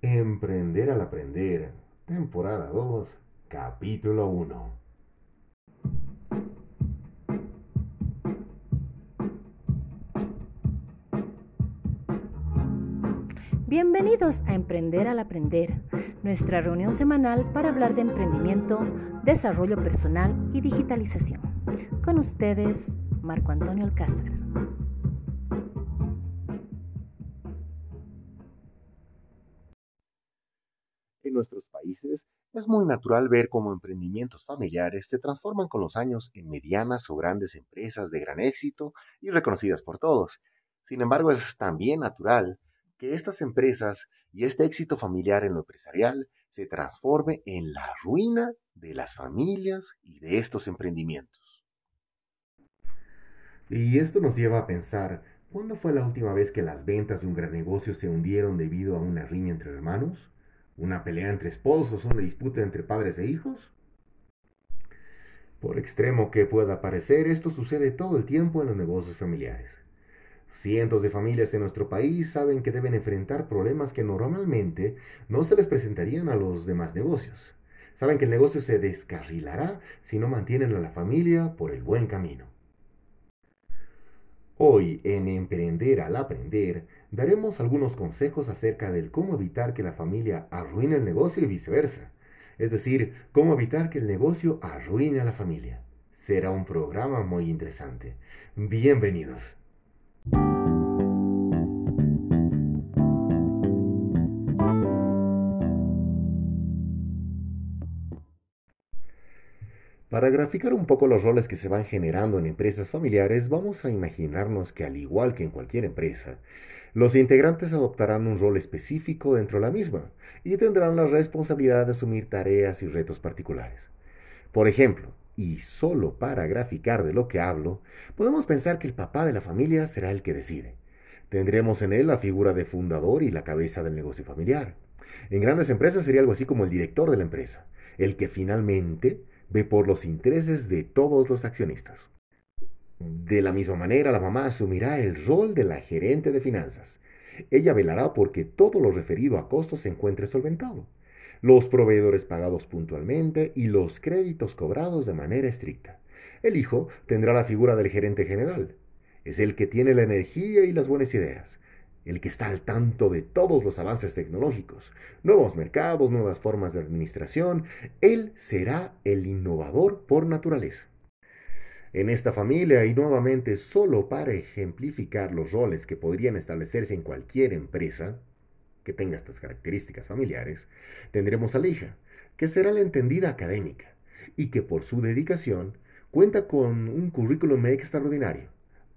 Emprender al aprender, temporada 2, capítulo 1. Bienvenidos a Emprender al Aprender, nuestra reunión semanal para hablar de emprendimiento, desarrollo personal y digitalización. Con ustedes, Marco Antonio Alcázar. Es muy natural ver cómo emprendimientos familiares se transforman con los años en medianas o grandes empresas de gran éxito y reconocidas por todos. Sin embargo, es también natural que estas empresas y este éxito familiar en lo empresarial se transforme en la ruina de las familias y de estos emprendimientos. Y esto nos lleva a pensar, ¿cuándo fue la última vez que las ventas de un gran negocio se hundieron debido a una riña entre hermanos? ¿Una pelea entre esposos? ¿Una disputa entre padres e hijos? Por extremo que pueda parecer, esto sucede todo el tiempo en los negocios familiares. Cientos de familias en nuestro país saben que deben enfrentar problemas que normalmente no se les presentarían a los demás negocios. Saben que el negocio se descarrilará si no mantienen a la familia por el buen camino. Hoy, en Emprender al Aprender, daremos algunos consejos acerca del cómo evitar que la familia arruine el negocio y viceversa. Es decir, cómo evitar que el negocio arruine a la familia. Será un programa muy interesante. Bienvenidos. Para graficar un poco los roles que se van generando en empresas familiares, vamos a imaginarnos que al igual que en cualquier empresa, los integrantes adoptarán un rol específico dentro de la misma y tendrán la responsabilidad de asumir tareas y retos particulares. Por ejemplo, y solo para graficar de lo que hablo, podemos pensar que el papá de la familia será el que decide. Tendremos en él la figura de fundador y la cabeza del negocio familiar. En grandes empresas sería algo así como el director de la empresa, el que finalmente ve por los intereses de todos los accionistas. De la misma manera, la mamá asumirá el rol de la gerente de finanzas. Ella velará porque todo lo referido a costos se encuentre solventado, los proveedores pagados puntualmente y los créditos cobrados de manera estricta. El hijo tendrá la figura del gerente general. Es el que tiene la energía y las buenas ideas el que está al tanto de todos los avances tecnológicos, nuevos mercados, nuevas formas de administración, él será el innovador por naturaleza. En esta familia, y nuevamente solo para ejemplificar los roles que podrían establecerse en cualquier empresa que tenga estas características familiares, tendremos a la hija, que será la entendida académica, y que por su dedicación cuenta con un currículum extraordinario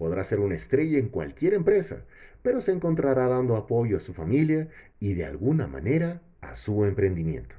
Podrá ser una estrella en cualquier empresa, pero se encontrará dando apoyo a su familia y de alguna manera a su emprendimiento.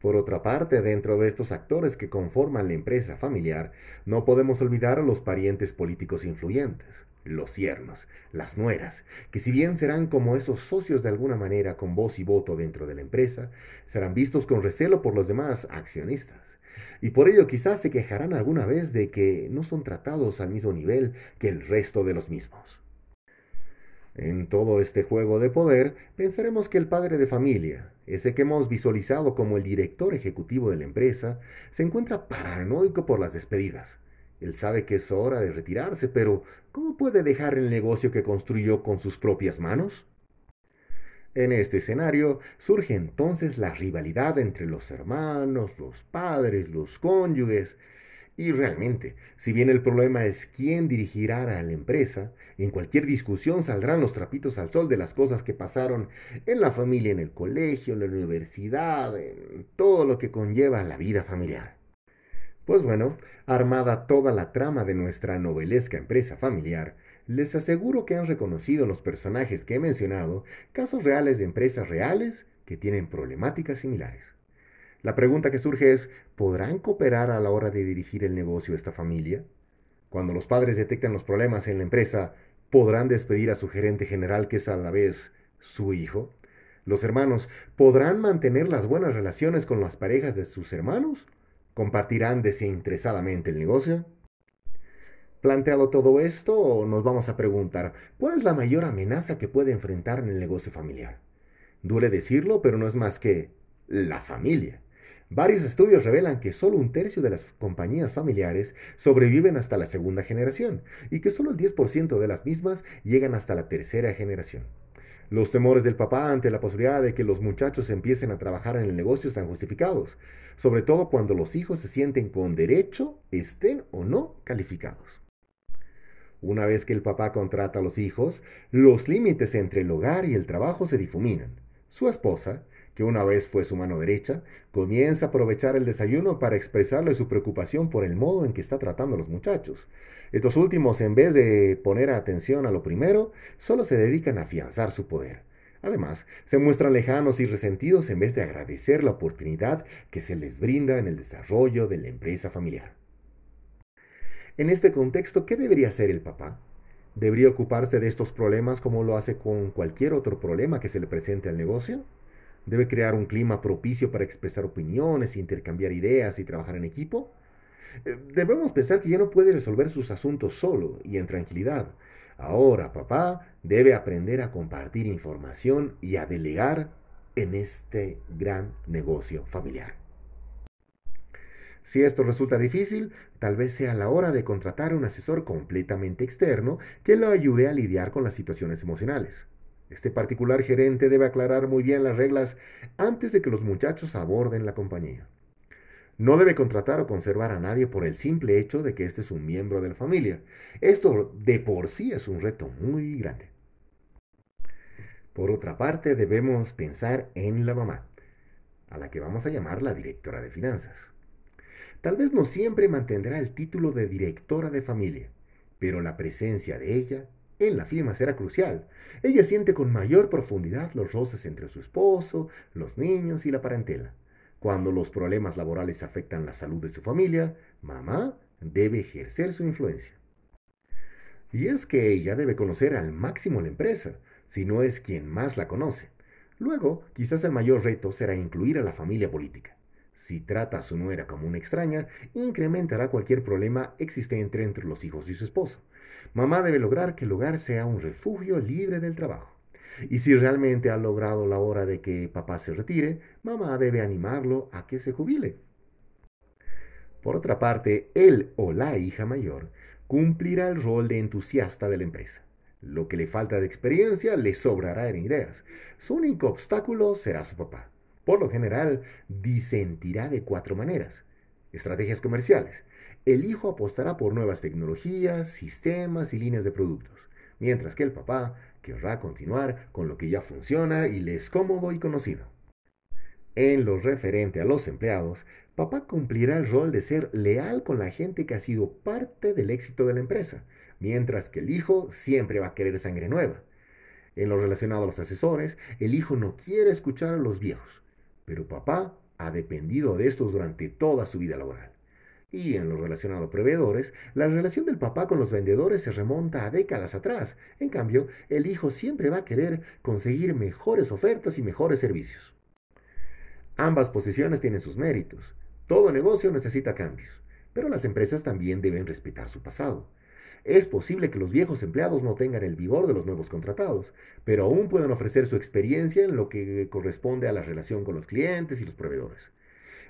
Por otra parte, dentro de estos actores que conforman la empresa familiar, no podemos olvidar a los parientes políticos influyentes, los yernos, las nueras, que si bien serán como esos socios de alguna manera con voz y voto dentro de la empresa, serán vistos con recelo por los demás accionistas y por ello quizás se quejarán alguna vez de que no son tratados al mismo nivel que el resto de los mismos. En todo este juego de poder, pensaremos que el padre de familia, ese que hemos visualizado como el director ejecutivo de la empresa, se encuentra paranoico por las despedidas. Él sabe que es hora de retirarse, pero ¿cómo puede dejar el negocio que construyó con sus propias manos? En este escenario surge entonces la rivalidad entre los hermanos, los padres, los cónyuges. Y realmente, si bien el problema es quién dirigirá a la empresa, en cualquier discusión saldrán los trapitos al sol de las cosas que pasaron en la familia, en el colegio, en la universidad, en todo lo que conlleva la vida familiar. Pues bueno, armada toda la trama de nuestra novelesca empresa familiar, les aseguro que han reconocido los personajes que he mencionado casos reales de empresas reales que tienen problemáticas similares. La pregunta que surge es, ¿podrán cooperar a la hora de dirigir el negocio esta familia? Cuando los padres detectan los problemas en la empresa, ¿podrán despedir a su gerente general que es a la vez su hijo? ¿Los hermanos podrán mantener las buenas relaciones con las parejas de sus hermanos? ¿Compartirán desinteresadamente el negocio? Planteado todo esto, nos vamos a preguntar, ¿cuál es la mayor amenaza que puede enfrentar en el negocio familiar? Duele decirlo, pero no es más que la familia. Varios estudios revelan que solo un tercio de las compañías familiares sobreviven hasta la segunda generación y que solo el 10% de las mismas llegan hasta la tercera generación. Los temores del papá ante la posibilidad de que los muchachos empiecen a trabajar en el negocio están justificados, sobre todo cuando los hijos se sienten con derecho, estén o no calificados. Una vez que el papá contrata a los hijos, los límites entre el hogar y el trabajo se difuminan. Su esposa, que una vez fue su mano derecha, comienza a aprovechar el desayuno para expresarle su preocupación por el modo en que está tratando a los muchachos. Estos últimos, en vez de poner atención a lo primero, solo se dedican a afianzar su poder. Además, se muestran lejanos y resentidos en vez de agradecer la oportunidad que se les brinda en el desarrollo de la empresa familiar. En este contexto, ¿qué debería hacer el papá? ¿Debería ocuparse de estos problemas como lo hace con cualquier otro problema que se le presente al negocio? Debe crear un clima propicio para expresar opiniones, intercambiar ideas y trabajar en equipo. Eh, debemos pensar que ya no puede resolver sus asuntos solo y en tranquilidad. Ahora papá debe aprender a compartir información y a delegar en este gran negocio familiar. Si esto resulta difícil, tal vez sea la hora de contratar un asesor completamente externo que lo ayude a lidiar con las situaciones emocionales. Este particular gerente debe aclarar muy bien las reglas antes de que los muchachos aborden la compañía. No debe contratar o conservar a nadie por el simple hecho de que éste es un miembro de la familia. Esto de por sí es un reto muy grande. Por otra parte, debemos pensar en la mamá, a la que vamos a llamar la directora de finanzas. Tal vez no siempre mantendrá el título de directora de familia, pero la presencia de ella en la firma será crucial. Ella siente con mayor profundidad los roces entre su esposo, los niños y la parentela. Cuando los problemas laborales afectan la salud de su familia, mamá debe ejercer su influencia. Y es que ella debe conocer al máximo la empresa, si no es quien más la conoce. Luego, quizás el mayor reto será incluir a la familia política. Si trata a su nuera como una extraña, incrementará cualquier problema existente entre los hijos y su esposo. Mamá debe lograr que el hogar sea un refugio libre del trabajo. Y si realmente ha logrado la hora de que papá se retire, mamá debe animarlo a que se jubile. Por otra parte, él o la hija mayor cumplirá el rol de entusiasta de la empresa. Lo que le falta de experiencia le sobrará en ideas. Su único obstáculo será su papá. Por lo general, disentirá de cuatro maneras. Estrategias comerciales. El hijo apostará por nuevas tecnologías, sistemas y líneas de productos, mientras que el papá querrá continuar con lo que ya funciona y le es cómodo y conocido. En lo referente a los empleados, papá cumplirá el rol de ser leal con la gente que ha sido parte del éxito de la empresa, mientras que el hijo siempre va a querer sangre nueva. En lo relacionado a los asesores, el hijo no quiere escuchar a los viejos, pero papá ha dependido de estos durante toda su vida laboral. Y en lo relacionado a proveedores, la relación del papá con los vendedores se remonta a décadas atrás. En cambio, el hijo siempre va a querer conseguir mejores ofertas y mejores servicios. Ambas posiciones tienen sus méritos. Todo negocio necesita cambios, pero las empresas también deben respetar su pasado. Es posible que los viejos empleados no tengan el vigor de los nuevos contratados, pero aún pueden ofrecer su experiencia en lo que corresponde a la relación con los clientes y los proveedores.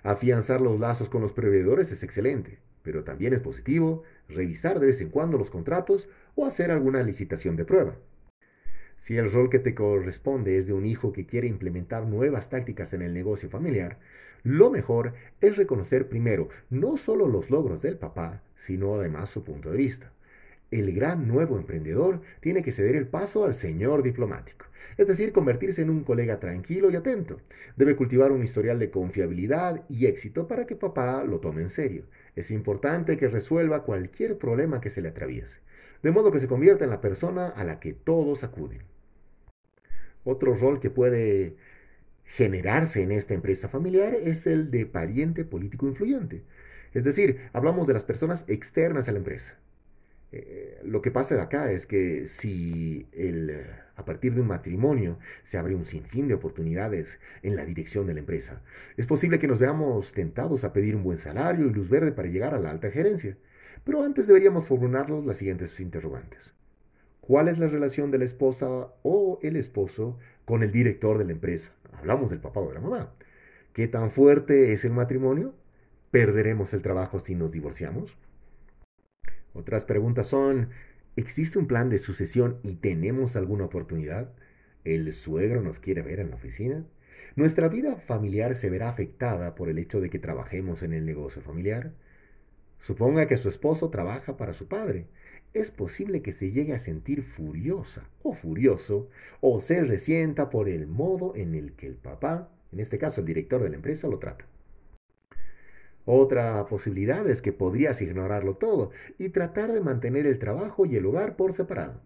Afianzar los lazos con los proveedores es excelente, pero también es positivo revisar de vez en cuando los contratos o hacer alguna licitación de prueba. Si el rol que te corresponde es de un hijo que quiere implementar nuevas tácticas en el negocio familiar, lo mejor es reconocer primero no solo los logros del papá, sino además su punto de vista. El gran nuevo emprendedor tiene que ceder el paso al señor diplomático es decir, convertirse en un colega tranquilo y atento. Debe cultivar un historial de confiabilidad y éxito para que papá lo tome en serio. Es importante que resuelva cualquier problema que se le atraviese, de modo que se convierta en la persona a la que todos acuden. Otro rol que puede generarse en esta empresa familiar es el de pariente político influyente. Es decir, hablamos de las personas externas a la empresa. Eh, lo que pasa de acá es que si el, a partir de un matrimonio se abre un sinfín de oportunidades en la dirección de la empresa, es posible que nos veamos tentados a pedir un buen salario y luz verde para llegar a la alta gerencia. Pero antes deberíamos formularnos las siguientes interrogantes. ¿Cuál es la relación de la esposa o el esposo con el director de la empresa? Hablamos del papá o de la mamá. ¿Qué tan fuerte es el matrimonio? ¿Perderemos el trabajo si nos divorciamos? Otras preguntas son, ¿existe un plan de sucesión y tenemos alguna oportunidad? ¿El suegro nos quiere ver en la oficina? ¿Nuestra vida familiar se verá afectada por el hecho de que trabajemos en el negocio familiar? Suponga que su esposo trabaja para su padre. Es posible que se llegue a sentir furiosa o furioso o se resienta por el modo en el que el papá, en este caso el director de la empresa, lo trata. Otra posibilidad es que podrías ignorarlo todo y tratar de mantener el trabajo y el hogar por separado.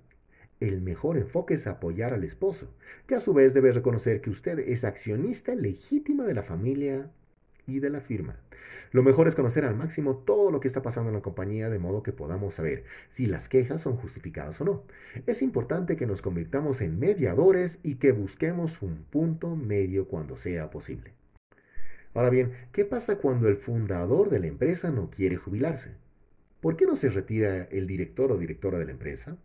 El mejor enfoque es apoyar al esposo, que a su vez debe reconocer que usted es accionista legítima de la familia y de la firma. Lo mejor es conocer al máximo todo lo que está pasando en la compañía de modo que podamos saber si las quejas son justificadas o no. Es importante que nos convirtamos en mediadores y que busquemos un punto medio cuando sea posible. Ahora bien, ¿qué pasa cuando el fundador de la empresa no quiere jubilarse? ¿Por qué no se retira el director o directora de la empresa?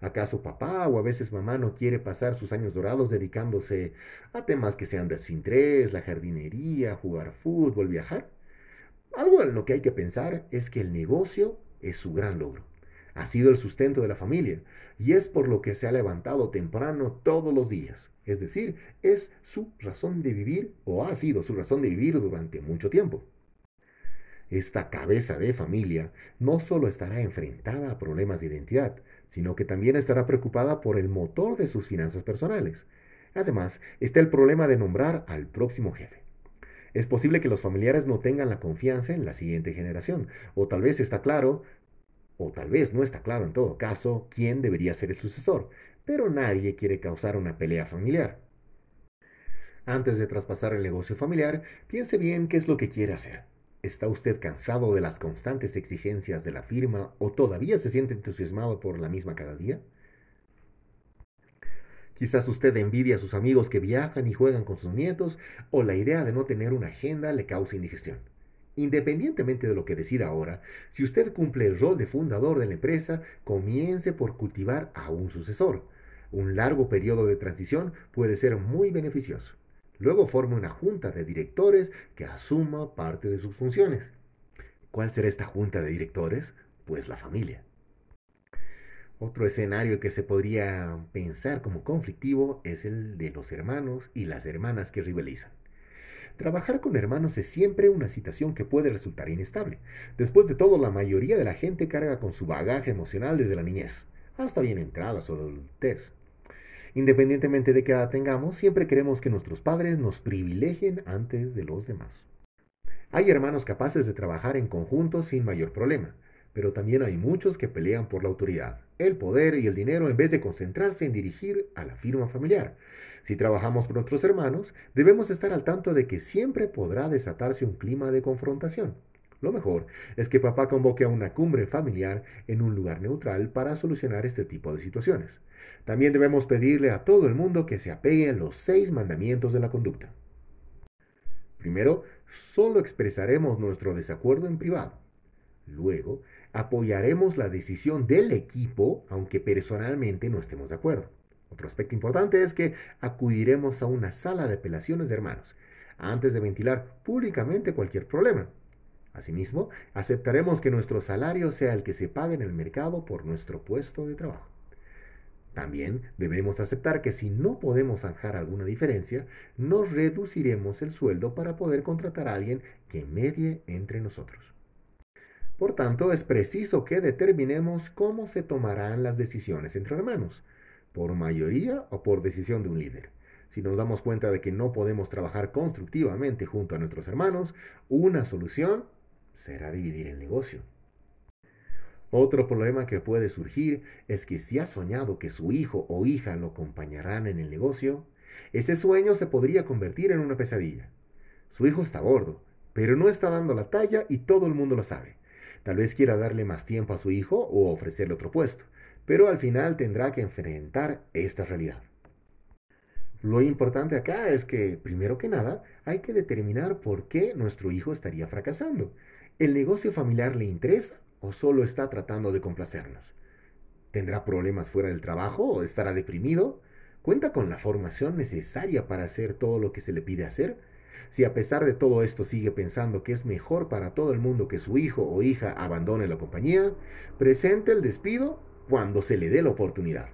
¿Acaso papá o a veces mamá no quiere pasar sus años dorados dedicándose a temas que sean de su interés, la jardinería, jugar fútbol, viajar? Algo en lo que hay que pensar es que el negocio es su gran logro. Ha sido el sustento de la familia y es por lo que se ha levantado temprano todos los días. Es decir, es su razón de vivir o ha sido su razón de vivir durante mucho tiempo. Esta cabeza de familia no solo estará enfrentada a problemas de identidad, sino que también estará preocupada por el motor de sus finanzas personales. Además, está el problema de nombrar al próximo jefe. Es posible que los familiares no tengan la confianza en la siguiente generación, o tal vez está claro, o tal vez no está claro en todo caso, quién debería ser el sucesor, pero nadie quiere causar una pelea familiar. Antes de traspasar el negocio familiar, piense bien qué es lo que quiere hacer. ¿Está usted cansado de las constantes exigencias de la firma o todavía se siente entusiasmado por la misma cada día? Quizás usted envidia a sus amigos que viajan y juegan con sus nietos o la idea de no tener una agenda le causa indigestión. Independientemente de lo que decida ahora, si usted cumple el rol de fundador de la empresa, comience por cultivar a un sucesor. Un largo periodo de transición puede ser muy beneficioso. Luego forma una junta de directores que asuma parte de sus funciones. ¿Cuál será esta junta de directores? Pues la familia. Otro escenario que se podría pensar como conflictivo es el de los hermanos y las hermanas que rivalizan. Trabajar con hermanos es siempre una situación que puede resultar inestable. Después de todo, la mayoría de la gente carga con su bagaje emocional desde la niñez, hasta bien entradas o adultez. Independientemente de qué edad tengamos, siempre queremos que nuestros padres nos privilegien antes de los demás. Hay hermanos capaces de trabajar en conjunto sin mayor problema, pero también hay muchos que pelean por la autoridad, el poder y el dinero en vez de concentrarse en dirigir a la firma familiar. Si trabajamos con otros hermanos, debemos estar al tanto de que siempre podrá desatarse un clima de confrontación. Lo mejor es que papá convoque a una cumbre familiar en un lugar neutral para solucionar este tipo de situaciones. También debemos pedirle a todo el mundo que se apegue a los seis mandamientos de la conducta. Primero, solo expresaremos nuestro desacuerdo en privado. Luego, apoyaremos la decisión del equipo, aunque personalmente no estemos de acuerdo. Otro aspecto importante es que acudiremos a una sala de apelaciones de hermanos antes de ventilar públicamente cualquier problema. Asimismo, aceptaremos que nuestro salario sea el que se pague en el mercado por nuestro puesto de trabajo. También debemos aceptar que si no podemos zanjar alguna diferencia, nos reduciremos el sueldo para poder contratar a alguien que medie entre nosotros. Por tanto, es preciso que determinemos cómo se tomarán las decisiones entre hermanos, por mayoría o por decisión de un líder. Si nos damos cuenta de que no podemos trabajar constructivamente junto a nuestros hermanos, una solución será dividir el negocio. Otro problema que puede surgir es que si ha soñado que su hijo o hija lo acompañarán en el negocio, ese sueño se podría convertir en una pesadilla. Su hijo está gordo, pero no está dando la talla y todo el mundo lo sabe. Tal vez quiera darle más tiempo a su hijo o ofrecerle otro puesto, pero al final tendrá que enfrentar esta realidad. Lo importante acá es que, primero que nada, hay que determinar por qué nuestro hijo estaría fracasando. ¿El negocio familiar le interesa o solo está tratando de complacernos? ¿Tendrá problemas fuera del trabajo o estará deprimido? ¿Cuenta con la formación necesaria para hacer todo lo que se le pide hacer? Si a pesar de todo esto sigue pensando que es mejor para todo el mundo que su hijo o hija abandone la compañía, presente el despido cuando se le dé la oportunidad.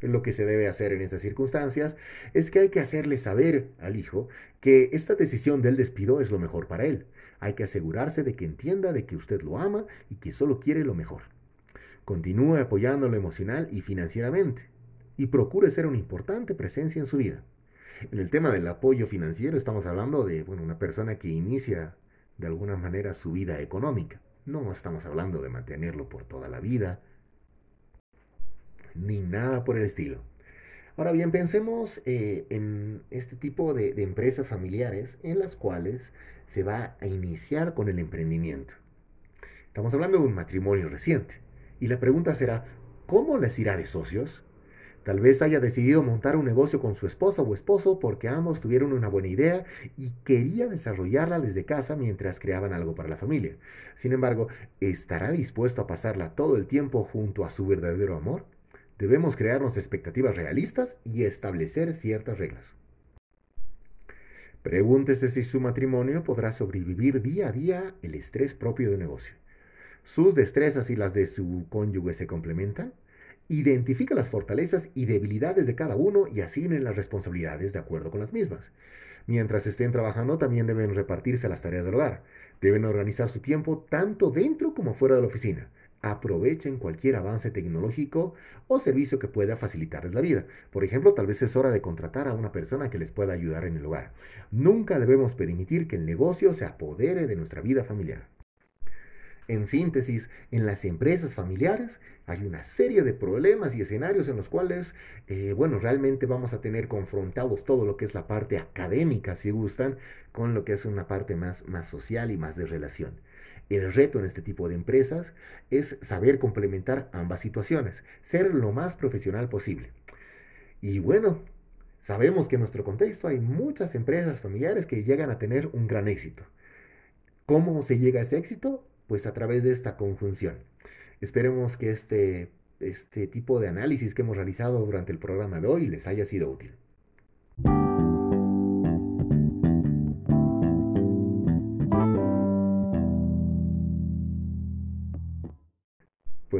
Lo que se debe hacer en estas circunstancias es que hay que hacerle saber al hijo que esta decisión del despido es lo mejor para él. Hay que asegurarse de que entienda de que usted lo ama y que solo quiere lo mejor. Continúe apoyándolo emocional y financieramente y procure ser una importante presencia en su vida. En el tema del apoyo financiero estamos hablando de bueno, una persona que inicia de alguna manera su vida económica. No estamos hablando de mantenerlo por toda la vida, ni nada por el estilo. Ahora bien, pensemos eh, en este tipo de, de empresas familiares en las cuales se va a iniciar con el emprendimiento. Estamos hablando de un matrimonio reciente. Y la pregunta será, ¿cómo les irá de socios? Tal vez haya decidido montar un negocio con su esposa o esposo porque ambos tuvieron una buena idea y quería desarrollarla desde casa mientras creaban algo para la familia. Sin embargo, ¿estará dispuesto a pasarla todo el tiempo junto a su verdadero amor? Debemos crearnos expectativas realistas y establecer ciertas reglas. Pregúntese si su matrimonio podrá sobrevivir día a día el estrés propio de negocio. ¿Sus destrezas y las de su cónyuge se complementan? Identifica las fortalezas y debilidades de cada uno y asignen las responsabilidades de acuerdo con las mismas. Mientras estén trabajando, también deben repartirse las tareas del hogar. Deben organizar su tiempo tanto dentro como fuera de la oficina aprovechen cualquier avance tecnológico o servicio que pueda facilitarles la vida. Por ejemplo, tal vez es hora de contratar a una persona que les pueda ayudar en el hogar. Nunca debemos permitir que el negocio se apodere de nuestra vida familiar. En síntesis, en las empresas familiares hay una serie de problemas y escenarios en los cuales, eh, bueno, realmente vamos a tener confrontados todo lo que es la parte académica, si gustan, con lo que es una parte más, más social y más de relación. El reto en este tipo de empresas es saber complementar ambas situaciones, ser lo más profesional posible. Y bueno, sabemos que en nuestro contexto hay muchas empresas familiares que llegan a tener un gran éxito. ¿Cómo se llega a ese éxito? Pues a través de esta conjunción. Esperemos que este, este tipo de análisis que hemos realizado durante el programa de hoy les haya sido útil.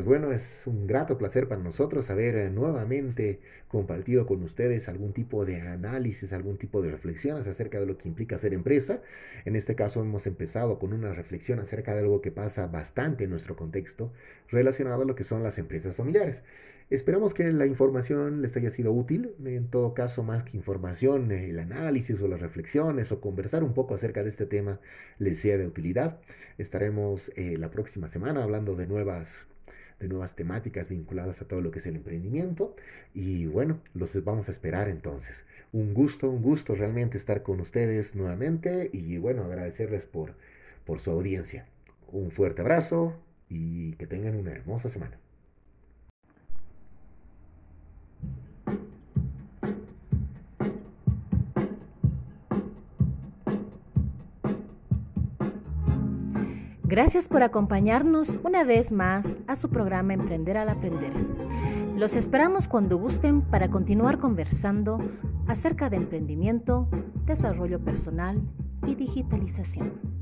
Pues bueno, es un grato placer para nosotros haber eh, nuevamente compartido con ustedes algún tipo de análisis, algún tipo de reflexiones acerca de lo que implica ser empresa. En este caso hemos empezado con una reflexión acerca de algo que pasa bastante en nuestro contexto relacionado a lo que son las empresas familiares. Esperamos que la información les haya sido útil. En todo caso, más que información, el análisis o las reflexiones o conversar un poco acerca de este tema les sea de utilidad. Estaremos eh, la próxima semana hablando de nuevas de nuevas temáticas vinculadas a todo lo que es el emprendimiento. Y bueno, los vamos a esperar entonces. Un gusto, un gusto realmente estar con ustedes nuevamente y bueno, agradecerles por, por su audiencia. Un fuerte abrazo y que tengan una hermosa semana. Gracias por acompañarnos una vez más a su programa Emprender al Aprender. Los esperamos cuando gusten para continuar conversando acerca de emprendimiento, desarrollo personal y digitalización.